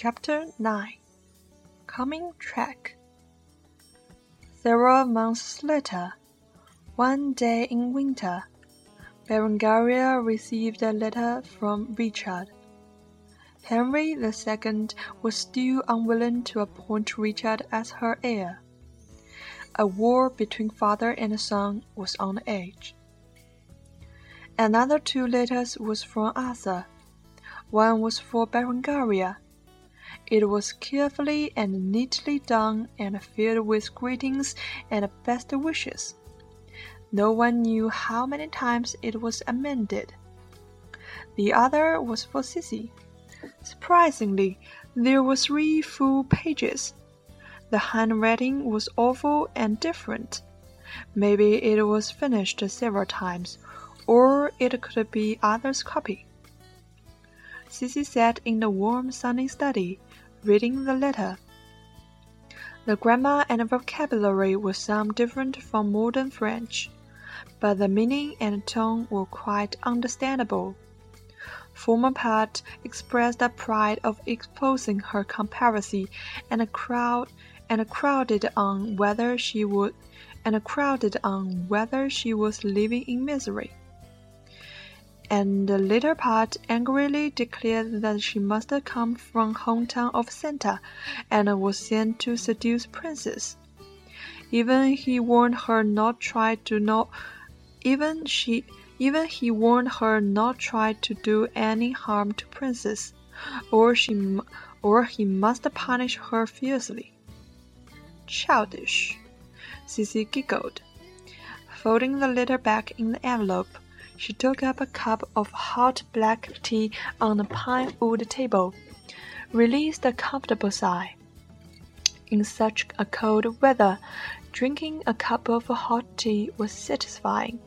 Chapter 9 Coming Track Several months later, one day in winter, Berengaria received a letter from Richard. Henry II was still unwilling to appoint Richard as her heir. A war between father and son was on the edge. Another two letters was from Arthur. One was for Berengaria. It was carefully and neatly done and filled with greetings and best wishes. No one knew how many times it was amended. The other was for Sissy. Surprisingly, there were three full pages. The handwriting was awful and different. Maybe it was finished several times, or it could be others' copy. Sissy sat in the warm sunny study, reading the letter. The grammar and vocabulary were some different from modern French, but the meaning and tone were quite understandable. Former part expressed the pride of exposing her confederacy, and a crowd and a crowded on whether she would and crowded on whether she was living in misery and the later part angrily declared that she must come from hometown of Santa, and was sent to seduce princes. Even he warned her not try to not even she even he warned her not try to do any harm to princes, or she or he must punish her fiercely. Childish, Sissy giggled, folding the letter back in the envelope. She took up a cup of hot black tea on the pine wood table, released a comfortable sigh. In such a cold weather, drinking a cup of hot tea was satisfying.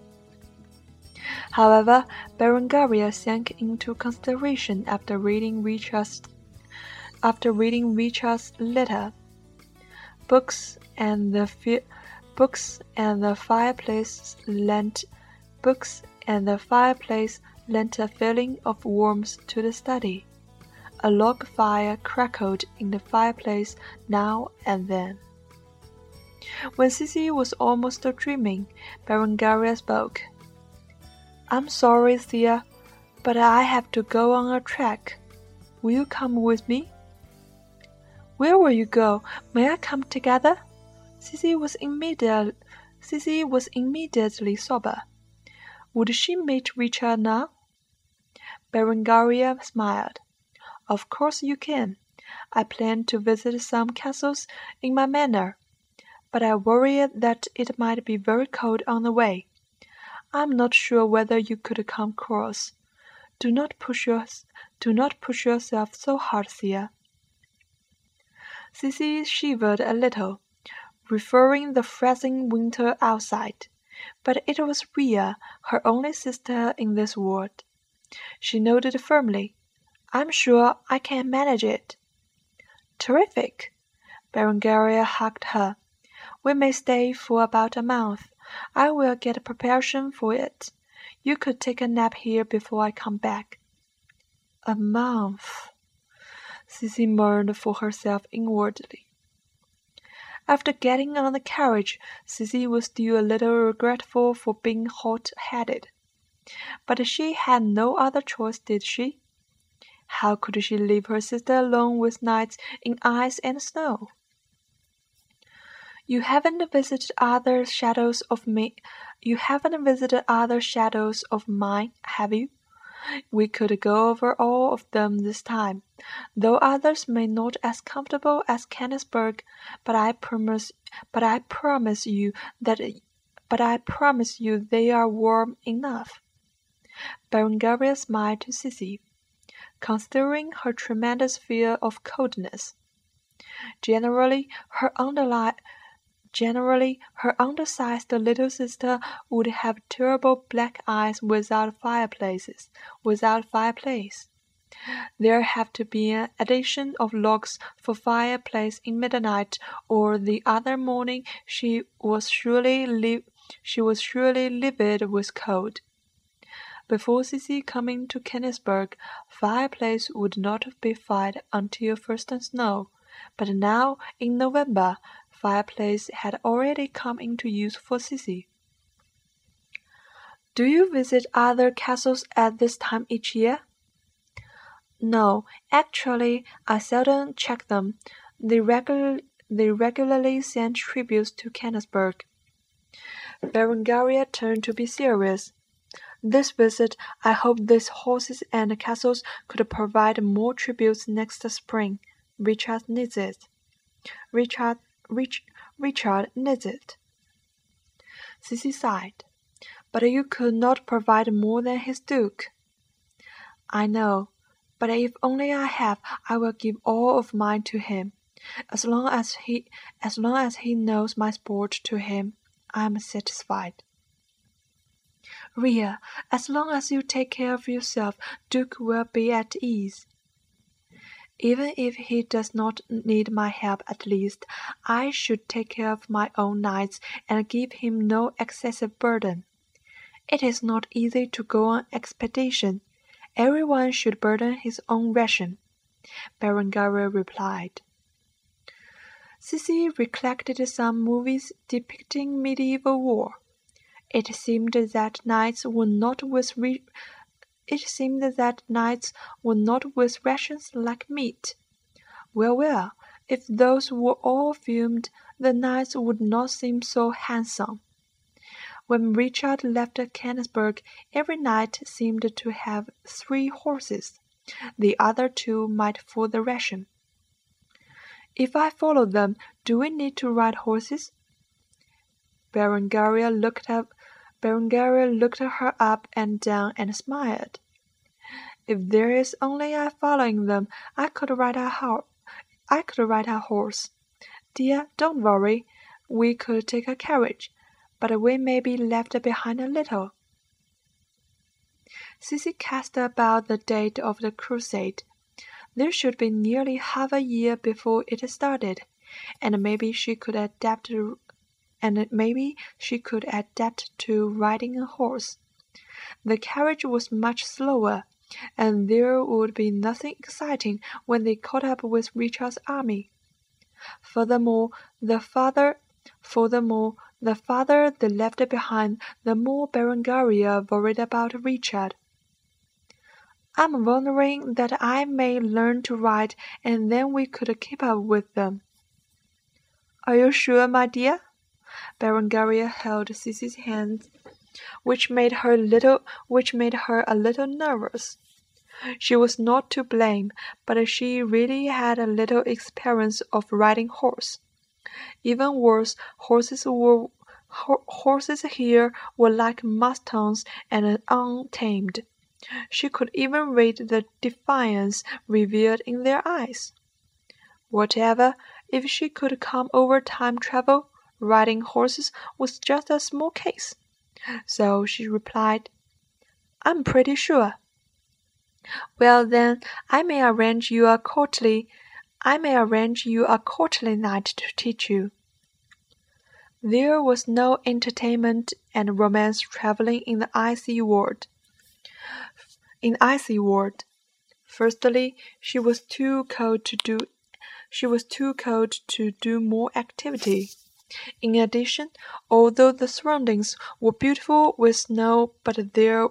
However, Berengaria sank into consideration after reading Richard's after reading Richard's letter. Books and the books and the fireplace lent books and the fireplace lent a feeling of warmth to the study. A log fire crackled in the fireplace now and then. When Sissy was almost dreaming, Berengaria spoke. I'm sorry, Thea, but I have to go on a trek. Will you come with me? Where will you go? May I come together? Sissy was immediate, Sissy was immediately sober. Would she meet Richard now? Berengaria smiled. Of course you can. I plan to visit some castles in my manor, but I worry that it might be very cold on the way. I'm not sure whether you could come across. Do not push your, do not push yourself so hard, Thea. Sissy shivered a little, referring the freezing winter outside but it was Ria, her only sister in this world. She nodded firmly. I'm sure I can manage it. Terrific! Berengaria hugged her. We may stay for about a month. I will get preparation for it. You could take a nap here before I come back. A month. Sissy mourned for herself inwardly. After getting on the carriage, Sissy was still a little regretful for being hot-headed. But she had no other choice, did she? How could she leave her sister alone with knights in ice and snow? You haven't visited other shadows of me. You haven't visited other shadows of mine, have you? We could go over all of them this time, though others may not as comfortable as Kennisburg, but I promise but I promise you that but I promise you they are warm enough. Berengaria smiled to Sissy, considering her tremendous fear of coldness. Generally her underlying Generally, her undersized little sister would have terrible black eyes without fireplaces, without fireplace. There have to be an addition of logs for fireplace in midnight, or the other morning she was surely li- she was surely livid with cold. Before Sissy coming to Kennisburg, fireplace would not be fired until first snow, but now in November, fireplace had already come into use for Sissy. Do you visit other castles at this time each year? No, actually, I seldom check them. They, regu- they regularly send tributes to Kennisburg. Berengaria turned to be serious. This visit, I hope these horses and castles could provide more tributes next spring. Richard needs it. Richard, Rich, Richard needs it. Sissy sighed. But you could not provide more than his duke. I know, but if only I have, I will give all of mine to him. As long as he, as long as he knows my sport to him, I am satisfied. Ria, as long as you take care of yourself, Duke will be at ease. Even if he does not need my help at least, I should take care of my own knights and give him no excessive burden. It is not easy to go on expedition. Every one should burden his own ration. Berengaria replied. Sissy recollected some movies depicting medieval war. It seemed that knights were not with re- it seemed that knights were not with rations like meat. Well, well, if those were all filmed, the knights would not seem so handsome. When Richard left Kennisburg, every knight seemed to have three horses. The other two might for the ration. If I follow them, do we need to ride horses? Berengaria looked up Berengaria looked her up and down and smiled. If there is only I following them, I could ride a horse. I could ride a horse. Dear, don't worry. We could take a carriage but we may be left behind a little. Sissy cast about the date of the crusade. There should be nearly half a year before it started, and maybe she could adapt and maybe she could adapt to riding a horse. The carriage was much slower, and there would be nothing exciting when they caught up with Richard's army. Furthermore, the father furthermore the farther they left behind, the more Berengaria worried about Richard. I'm wondering that I may learn to ride, and then we could keep up with them. Are you sure, my dear? Berengaria held Sissy's hand, which made her little, which made her a little nervous. She was not to blame, but she really had a little experience of riding horse. Even worse, horses were horses here were like mustangs and untamed. She could even read the defiance revealed in their eyes. Whatever, if she could come over time travel, riding horses was just a small case. So she replied, I'm pretty sure. Well then, I may arrange you a courtly I may arrange you a courtly knight to teach you. There was no entertainment and romance travelling in the icy world. In icy world, firstly, she was too cold to do. She was too cold to do more activity. In addition, although the surroundings were beautiful with snow, but there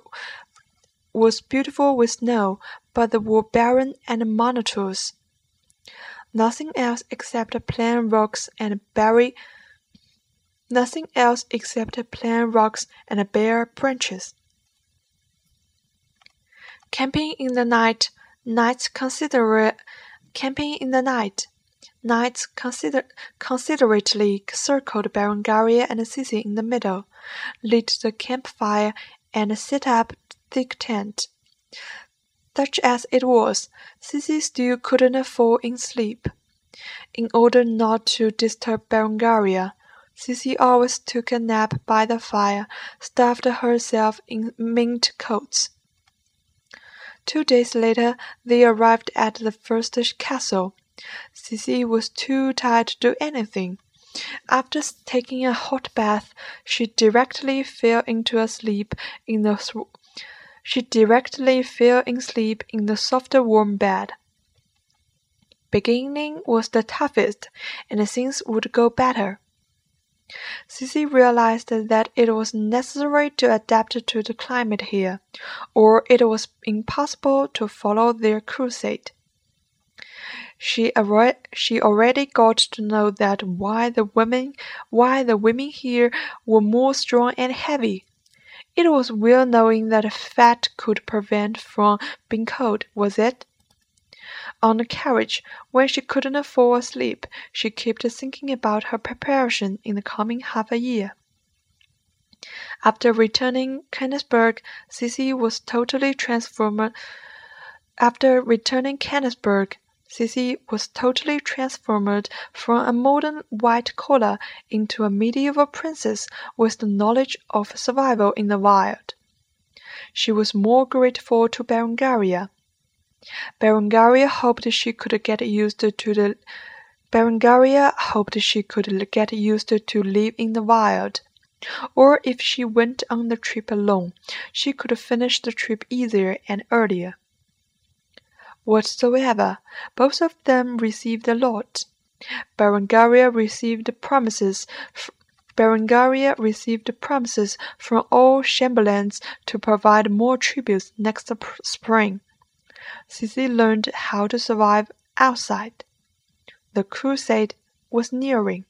was beautiful with snow, but they were barren and monotonous. Nothing else except plain rocks and berry nothing else except plain rocks and bare branches. Camping in the night, knights consider camping in the night. Knights consider considerately circled Berengaria and Sissy in the middle, lit the campfire, and set up thick tent. Such as it was, Sissy still couldn't fall in sleep. In order not to disturb Berengaria, Sissy always took a nap by the fire, stuffed herself in mint coats. Two days later they arrived at the first castle. Sissy was too tired to do anything. After taking a hot bath, she directly fell into a sleep in the she directly fell asleep in the soft warm bed. Beginning was the toughest, and things would go better. Cici realized that it was necessary to adapt to the climate here, or it was impossible to follow their crusade. She, already got to know that why the women why the women here were more strong and heavy. It was well knowing that fat could prevent from being cold, was it? On the carriage, when she couldn't fall asleep, she kept thinking about her preparation in the coming half a year. After returning Kennisburg, Cici was totally transformed. After returning Kennisburg, Cici was totally transformed from a modern white collar into a medieval princess with the knowledge of survival in the wild. She was more grateful to Berengaria Berengaria hoped she could get used to the Berengaria hoped she could get used to live in the wild. Or if she went on the trip alone, she could finish the trip easier and earlier. Whatsoever, both of them received a lot. Berengaria received promises Berengaria received promises from all chamberlains to provide more tributes next spring. Cici learned how to survive outside. The crusade was nearing.